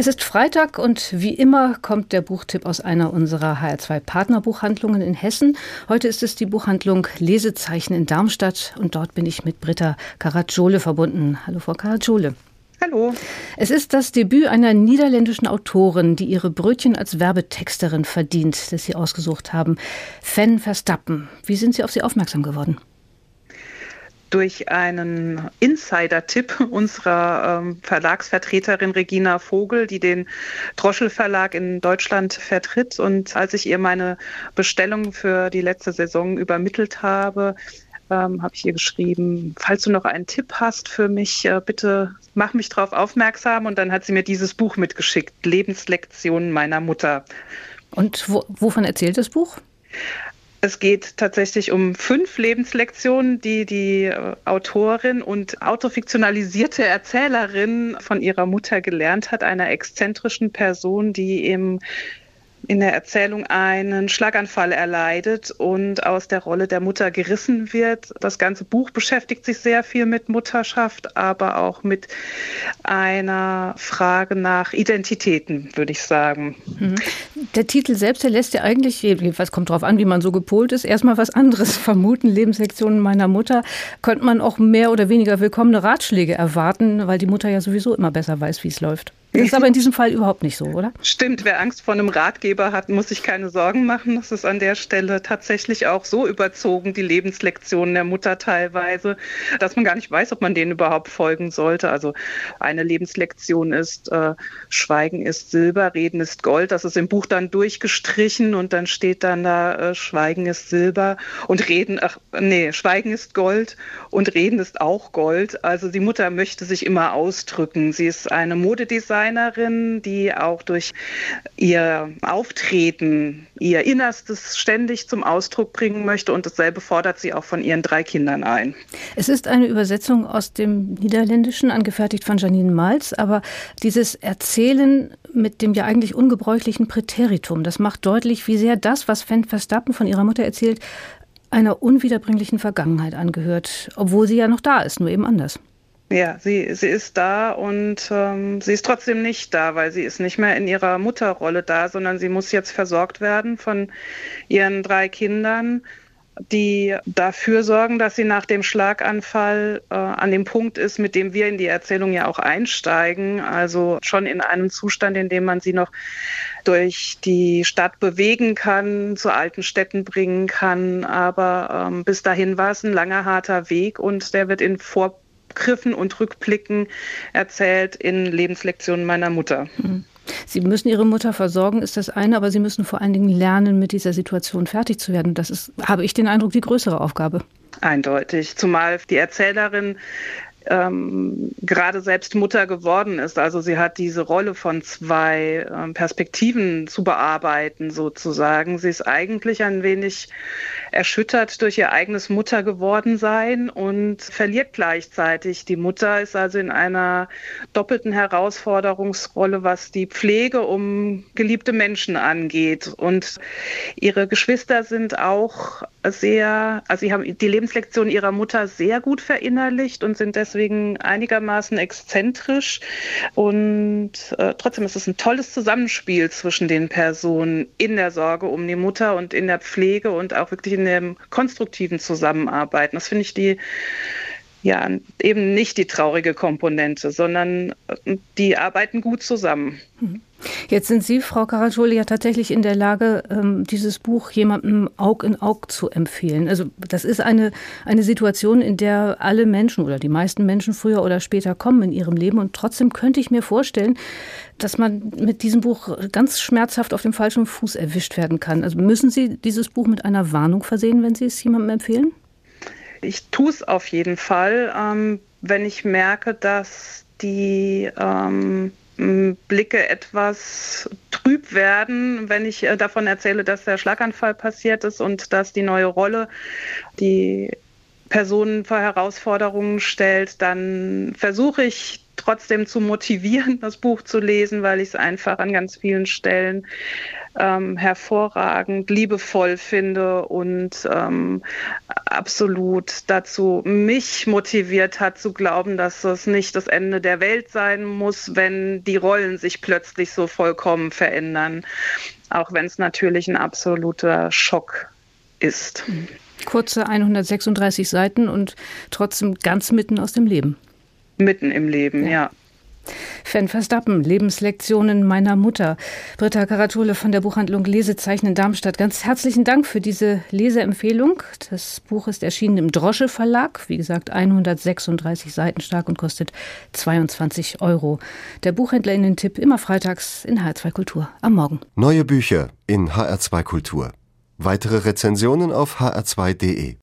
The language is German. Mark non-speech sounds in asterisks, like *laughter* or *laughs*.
Es ist Freitag und wie immer kommt der Buchtipp aus einer unserer HR2 Partnerbuchhandlungen in Hessen. Heute ist es die Buchhandlung Lesezeichen in Darmstadt und dort bin ich mit Britta Caracciole verbunden. Hallo Frau Caracciole. Hallo. Es ist das Debüt einer niederländischen Autorin, die ihre Brötchen als Werbetexterin verdient, das Sie ausgesucht haben. Fan Verstappen. Wie sind Sie auf sie aufmerksam geworden? Durch einen Insider-Tipp unserer ähm, Verlagsvertreterin Regina Vogel, die den Droschel Verlag in Deutschland vertritt. Und als ich ihr meine Bestellung für die letzte Saison übermittelt habe, ähm, habe ich ihr geschrieben, falls du noch einen Tipp hast für mich, äh, bitte mach mich darauf aufmerksam. Und dann hat sie mir dieses Buch mitgeschickt, Lebenslektionen meiner Mutter. Und wo, wovon erzählt das Buch? Es geht tatsächlich um fünf Lebenslektionen, die die äh, Autorin und autofiktionalisierte Erzählerin von ihrer Mutter gelernt hat, einer exzentrischen Person, die im in der Erzählung einen Schlaganfall erleidet und aus der Rolle der Mutter gerissen wird. Das ganze Buch beschäftigt sich sehr viel mit Mutterschaft, aber auch mit einer Frage nach Identitäten, würde ich sagen. Mhm. Der Titel selbst, der lässt ja eigentlich, jedenfalls kommt darauf an, wie man so gepolt ist, erstmal was anderes *laughs* vermuten. Lebenslektionen meiner Mutter. Könnte man auch mehr oder weniger willkommene Ratschläge erwarten, weil die Mutter ja sowieso immer besser weiß, wie es läuft. Das ist aber in diesem Fall überhaupt nicht so, oder? Stimmt, wer Angst vor einem Ratgeber hat, muss sich keine Sorgen machen. Das ist an der Stelle tatsächlich auch so überzogen, die Lebenslektionen der Mutter teilweise, dass man gar nicht weiß, ob man denen überhaupt folgen sollte. Also eine Lebenslektion ist, äh, Schweigen ist Silber, Reden ist Gold. Das ist im Buch dann durchgestrichen und dann steht dann da, äh, Schweigen ist Silber und Reden, ach nee, Schweigen ist Gold und Reden ist auch Gold. Also die Mutter möchte sich immer ausdrücken. Sie ist eine Modedesignerin Designerin, die auch durch ihr Auftreten ihr Innerstes ständig zum Ausdruck bringen möchte und dasselbe fordert sie auch von ihren drei Kindern ein. Es ist eine Übersetzung aus dem Niederländischen, angefertigt von Janine Malz, aber dieses Erzählen mit dem ja eigentlich ungebräuchlichen Präteritum, das macht deutlich, wie sehr das, was Van Verstappen von ihrer Mutter erzählt, einer unwiederbringlichen Vergangenheit angehört, obwohl sie ja noch da ist, nur eben anders. Ja, sie, sie ist da und ähm, sie ist trotzdem nicht da, weil sie ist nicht mehr in ihrer Mutterrolle da, sondern sie muss jetzt versorgt werden von ihren drei Kindern, die dafür sorgen, dass sie nach dem Schlaganfall äh, an dem Punkt ist, mit dem wir in die Erzählung ja auch einsteigen, also schon in einem Zustand, in dem man sie noch durch die Stadt bewegen kann, zu alten Städten bringen kann. Aber ähm, bis dahin war es ein langer, harter Weg und der wird in Vor Griffen und Rückblicken erzählt in Lebenslektionen meiner Mutter. Mhm. Sie müssen Ihre Mutter versorgen, ist das eine, aber Sie müssen vor allen Dingen lernen, mit dieser Situation fertig zu werden. Das ist, habe ich den Eindruck, die größere Aufgabe. Eindeutig. Zumal die Erzählerin ähm, gerade selbst Mutter geworden ist. Also sie hat diese Rolle von zwei ähm, Perspektiven zu bearbeiten, sozusagen. Sie ist eigentlich ein wenig erschüttert durch ihr eigenes Mutter geworden sein und verliert gleichzeitig. Die Mutter ist also in einer doppelten Herausforderungsrolle, was die Pflege um geliebte Menschen angeht. Und ihre Geschwister sind auch sehr, also sie haben die Lebenslektion ihrer Mutter sehr gut verinnerlicht und sind deswegen einigermaßen exzentrisch. Und äh, trotzdem ist es ein tolles Zusammenspiel zwischen den Personen in der Sorge um die Mutter und in der Pflege und auch wirklich in dem konstruktiven Zusammenarbeiten. Das finde ich die ja eben nicht die traurige Komponente, sondern äh, die arbeiten gut zusammen. Mhm. Jetzt sind Sie, Frau Caraccioli, ja tatsächlich in der Lage, ähm, dieses Buch jemandem Aug in Aug zu empfehlen. Also das ist eine, eine Situation, in der alle Menschen oder die meisten Menschen früher oder später kommen in ihrem Leben. Und trotzdem könnte ich mir vorstellen, dass man mit diesem Buch ganz schmerzhaft auf dem falschen Fuß erwischt werden kann. Also müssen Sie dieses Buch mit einer Warnung versehen, wenn Sie es jemandem empfehlen? Ich tue es auf jeden Fall, ähm, wenn ich merke, dass die ähm, Blicke etwas trüb werden, wenn ich äh, davon erzähle, dass der Schlaganfall passiert ist und dass die neue Rolle die Personen vor Herausforderungen stellt, dann versuche ich trotzdem zu motivieren, das Buch zu lesen, weil ich es einfach an ganz vielen Stellen ähm, hervorragend, liebevoll finde und ähm, absolut dazu mich motiviert hat zu glauben, dass es nicht das Ende der Welt sein muss, wenn die Rollen sich plötzlich so vollkommen verändern. Auch wenn es natürlich ein absoluter Schock ist. Kurze 136 Seiten und trotzdem ganz mitten aus dem Leben. Mitten im Leben, ja. ja. Fan Verstappen, Lebenslektionen meiner Mutter. Britta Karatole von der Buchhandlung Lesezeichen in Darmstadt. Ganz herzlichen Dank für diese Leseempfehlung. Das Buch ist erschienen im Drosche Verlag. Wie gesagt, 136 Seiten stark und kostet 22 Euro. Der Buchhändler in den Tipp immer freitags in HR2 Kultur am Morgen. Neue Bücher in HR2 Kultur. Weitere Rezensionen auf hr2.de.